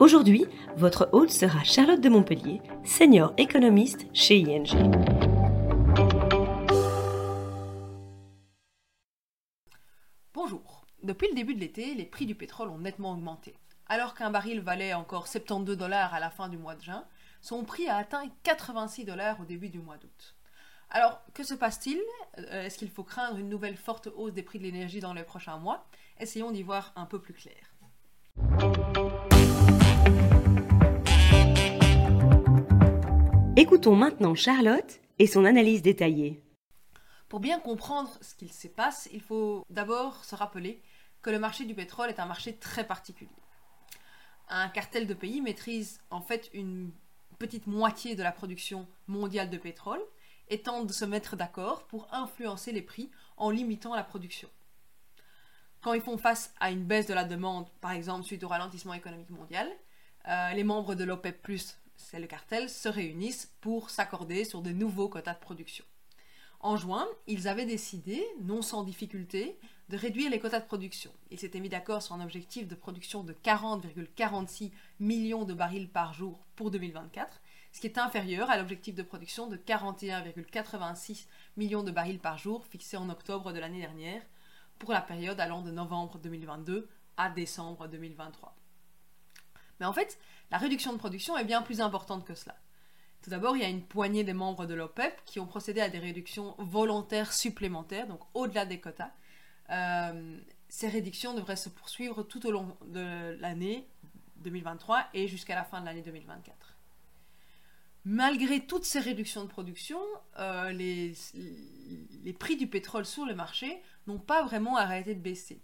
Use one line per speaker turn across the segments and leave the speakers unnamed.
Aujourd'hui, votre hôte sera Charlotte de Montpellier, senior économiste chez ING.
Bonjour. Depuis le début de l'été, les prix du pétrole ont nettement augmenté. Alors qu'un baril valait encore 72 dollars à la fin du mois de juin, son prix a atteint 86 dollars au début du mois d'août. Alors, que se passe-t-il? Euh, Est-ce qu'il faut craindre une nouvelle forte hausse des prix de l'énergie dans les prochains mois? Essayons d'y voir un peu plus clair.
Écoutons maintenant Charlotte et son analyse détaillée.
Pour bien comprendre ce qu'il se passe, il faut d'abord se rappeler que le marché du pétrole est un marché très particulier. Un cartel de pays maîtrise en fait une petite moitié de la production mondiale de pétrole et tente de se mettre d'accord pour influencer les prix en limitant la production. Quand ils font face à une baisse de la demande, par exemple suite au ralentissement économique mondial, euh, les membres de l'OPEP c'est le cartel, se réunissent pour s'accorder sur de nouveaux quotas de production. En juin, ils avaient décidé, non sans difficulté, de réduire les quotas de production. Ils s'étaient mis d'accord sur un objectif de production de 40,46 millions de barils par jour pour 2024, ce qui est inférieur à l'objectif de production de 41,86 millions de barils par jour fixé en octobre de l'année dernière, pour la période allant de novembre 2022 à décembre 2023. Mais en fait, la réduction de production est bien plus importante que cela. Tout d'abord, il y a une poignée des membres de l'OPEP qui ont procédé à des réductions volontaires supplémentaires, donc au-delà des quotas. Euh, ces réductions devraient se poursuivre tout au long de l'année 2023 et jusqu'à la fin de l'année 2024. Malgré toutes ces réductions de production, euh, les, les prix du pétrole sur le marché n'ont pas vraiment arrêté de baisser.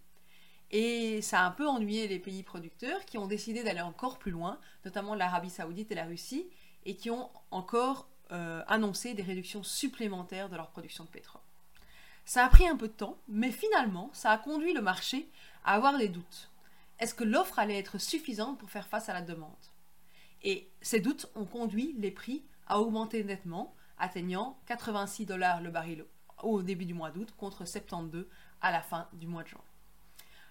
Et ça a un peu ennuyé les pays producteurs qui ont décidé d'aller encore plus loin, notamment l'Arabie saoudite et la Russie, et qui ont encore euh, annoncé des réductions supplémentaires de leur production de pétrole. Ça a pris un peu de temps, mais finalement, ça a conduit le marché à avoir des doutes. Est-ce que l'offre allait être suffisante pour faire face à la demande? Et ces doutes ont conduit les prix à augmenter nettement, atteignant 86 dollars le baril au début du mois d'août contre 72 à la fin du mois de juin.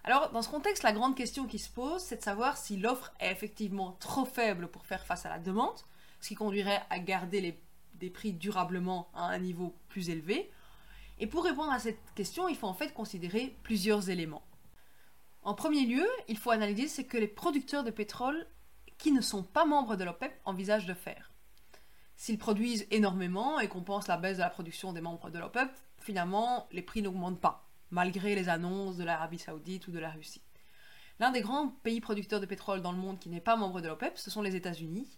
Alors, dans ce contexte, la grande question qui se pose, c'est de savoir si l'offre est effectivement trop faible pour faire face à la demande, ce qui conduirait à garder les, des prix durablement à un niveau plus élevé. Et pour répondre à cette question, il faut en fait considérer plusieurs éléments. En premier lieu, il faut analyser ce que les producteurs de pétrole qui ne sont pas membres de l'OPEP envisagent de faire. S'ils produisent énormément et qu'on pense la baisse de la production des membres de l'OPEP, finalement, les prix n'augmentent pas malgré les annonces de l'Arabie saoudite ou de la Russie. L'un des grands pays producteurs de pétrole dans le monde qui n'est pas membre de l'OPEP, ce sont les États-Unis.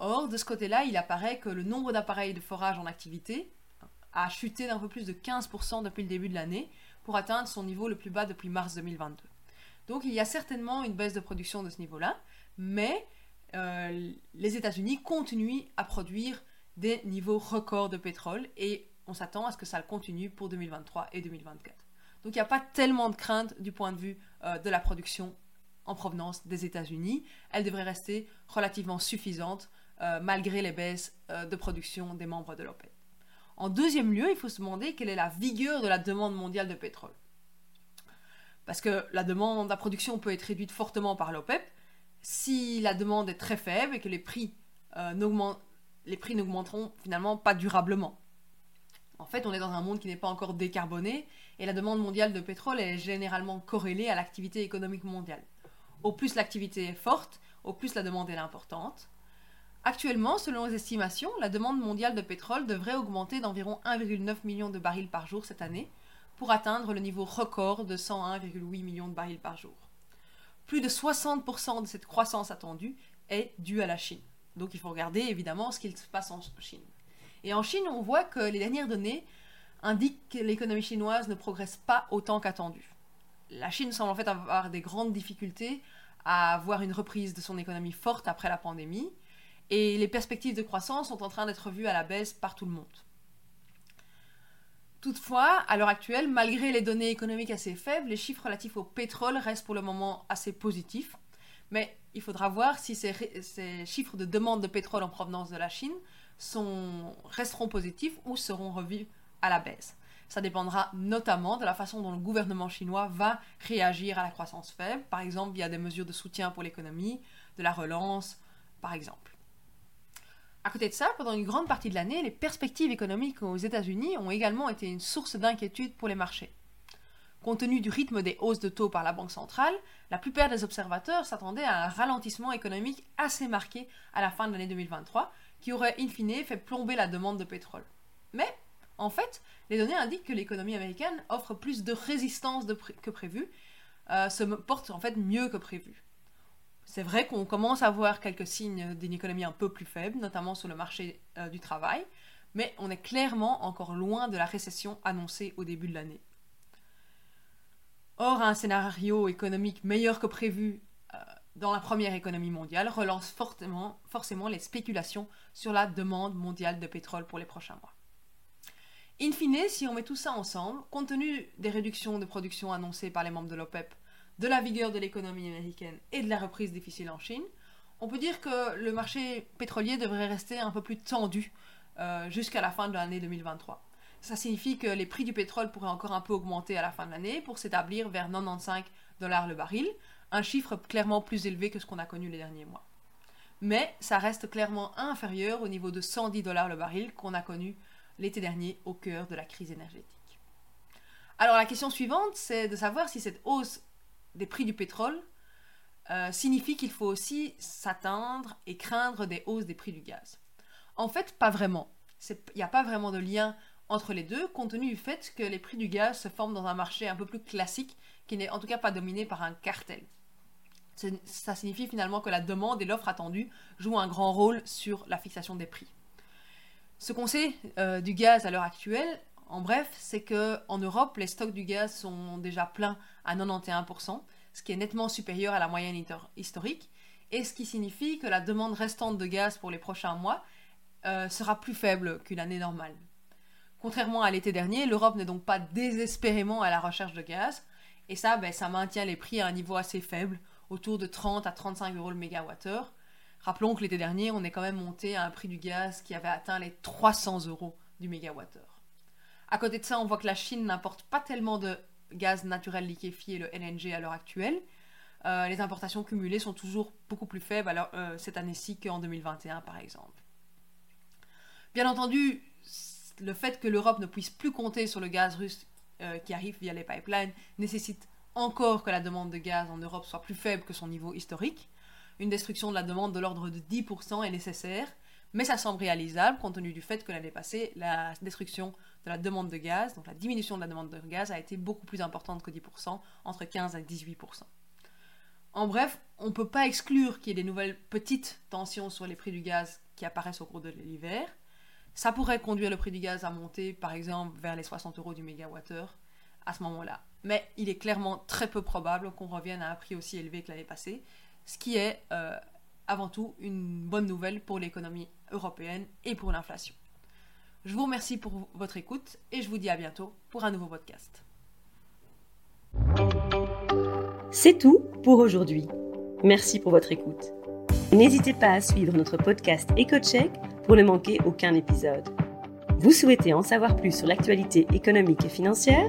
Or, de ce côté-là, il apparaît que le nombre d'appareils de forage en activité a chuté d'un peu plus de 15% depuis le début de l'année, pour atteindre son niveau le plus bas depuis mars 2022. Donc il y a certainement une baisse de production de ce niveau-là, mais euh, les États-Unis continuent à produire des niveaux records de pétrole et on s'attend à ce que ça continue pour 2023 et 2024. Donc il n'y a pas tellement de crainte du point de vue euh, de la production en provenance des États-Unis. Elle devrait rester relativement suffisante euh, malgré les baisses euh, de production des membres de l'OPEP. En deuxième lieu, il faut se demander quelle est la vigueur de la demande mondiale de pétrole. Parce que la demande, la production peut être réduite fortement par l'OPEP. Si la demande est très faible et que les prix n'augmenteront finalement pas durablement. En fait, on est dans un monde qui n'est pas encore décarboné et la demande mondiale de pétrole est généralement corrélée à l'activité économique mondiale. Au plus l'activité est forte, au plus la demande est importante. Actuellement, selon les estimations, la demande mondiale de pétrole devrait augmenter d'environ 1,9 million de barils par jour cette année pour atteindre le niveau record de 101,8 millions de barils par jour. Plus de 60% de cette croissance attendue est due à la Chine. Donc il faut regarder évidemment ce qu'il se passe en Chine. Et en Chine, on voit que les dernières données indiquent que l'économie chinoise ne progresse pas autant qu'attendu. La Chine semble en fait avoir des grandes difficultés à avoir une reprise de son économie forte après la pandémie. et les perspectives de croissance sont en train d'être vues à la baisse par tout le monde. Toutefois, à l'heure actuelle, malgré les données économiques assez faibles, les chiffres relatifs au pétrole restent pour le moment assez positifs. Mais il faudra voir si ces, chiffres de demande de pétrole en provenance de la Chine resteront positifs ou seront revus à la baisse. Ça dépendra notamment de la façon dont le gouvernement chinois va réagir à la croissance faible, par exemple via des mesures de soutien pour l'économie, de la relance, par exemple. À côté de ça, pendant une grande partie de l'année, les perspectives économiques aux États-Unis ont également été une source d'inquiétude pour les marchés. Compte tenu du rythme des hausses de taux par la Banque centrale, la plupart des observateurs s'attendaient à un ralentissement économique assez marqué à la fin de l'année 2023, qui aurait in fine fait plomber la demande de pétrole. Mais, en fait, les données indiquent que l'économie américaine offre plus de résistance que prévu, euh, se porte en fait mieux que prévu. C'est vrai qu'on commence à voir quelques signes d'une économie un peu plus faible, notamment sur le marché euh, du travail, mais on est clairement encore loin de la récession annoncée au début de l'année. Or, un scénario économique meilleur que prévu dans la première économie mondiale relance forcément les spéculations sur la demande mondiale de pétrole pour les prochains mois. In fine, si on met tout ça ensemble, compte tenu des réductions de production annoncées par les membres de l'OPEP de la vigueur de l'économie américaine et de la reprise difficile en Chine, on peut dire que le marché pétrolier devrait rester un peu plus tendu euh, jusqu'à la fin de l'année 2023. Ça signifie que les prix du pétrole pourraient encore un peu augmenter à la fin de l'année pour s'établir vers 95 dollars le baril, un chiffre clairement plus élevé que ce qu'on a connu les derniers mois. Mais ça reste clairement inférieur au niveau de 110 dollars le baril qu'on a connu l'été dernier au cœur de la crise énergétique. Alors la question suivante, c'est de savoir si cette hausse des prix du pétrole euh, signifie qu'il faut aussi s'atteindre et craindre des hausses des prix du gaz. En fait, pas vraiment. Il n'y a pas vraiment de lien entre les deux, compte tenu du fait que les prix du gaz se forment dans un marché un peu plus classique, qui n'est en tout cas pas dominé par un cartel. Ça signifie finalement que la demande et l'offre attendue jouent un grand rôle sur la fixation des prix. Ce qu'on sait euh, du gaz à l'heure actuelle, en bref, c'est que en Europe, les stocks du gaz sont déjà pleins à 91%, ce qui est nettement supérieur à la moyenne historique, et ce qui signifie que la demande restante de gaz pour les prochains mois euh, sera plus faible qu'une année normale. Contrairement à l'été dernier, l'Europe n'est donc pas désespérément à la recherche de gaz, et ça, ben, ça maintient les prix à un niveau assez faible, autour de 30 à 35 euros le mégawattheure. Rappelons que l'été dernier, on est quand même monté à un prix du gaz qui avait atteint les 300 euros du mégawattheure. À côté de ça, on voit que la Chine n'importe pas tellement de gaz naturel liquéfié, le LNG, à l'heure actuelle. Euh, les importations cumulées sont toujours beaucoup plus faibles euh, cette année-ci qu'en 2021, par exemple. Bien entendu, le fait que l'Europe ne puisse plus compter sur le gaz russe euh, qui arrive via les pipelines nécessite encore que la demande de gaz en Europe soit plus faible que son niveau historique. Une destruction de la demande de l'ordre de 10% est nécessaire, mais ça semble réalisable compte tenu du fait que l'année passée, la destruction de la demande de gaz, donc la diminution de la demande de gaz, a été beaucoup plus importante que 10%, entre 15 et 18%. En bref, on ne peut pas exclure qu'il y ait des nouvelles petites tensions sur les prix du gaz qui apparaissent au cours de l'hiver. Ça pourrait conduire le prix du gaz à monter, par exemple, vers les 60 euros du mégawattheure à ce moment-là. Mais il est clairement très peu probable qu'on revienne à un prix aussi élevé que l'année passée, ce qui est euh, avant tout une bonne nouvelle pour l'économie européenne et pour l'inflation. Je vous remercie pour votre écoute et je vous dis à bientôt pour un nouveau podcast.
C'est tout pour aujourd'hui. Merci pour votre écoute. N'hésitez pas à suivre notre podcast EcoCheck pour ne manquer aucun épisode. Vous souhaitez en savoir plus sur l'actualité économique et financière?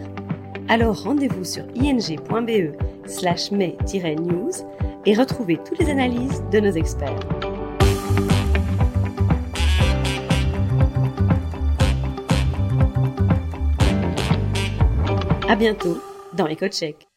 Alors rendez-vous sur ing.be slash news et retrouvez toutes les analyses de nos experts. À bientôt dans EcoCheck.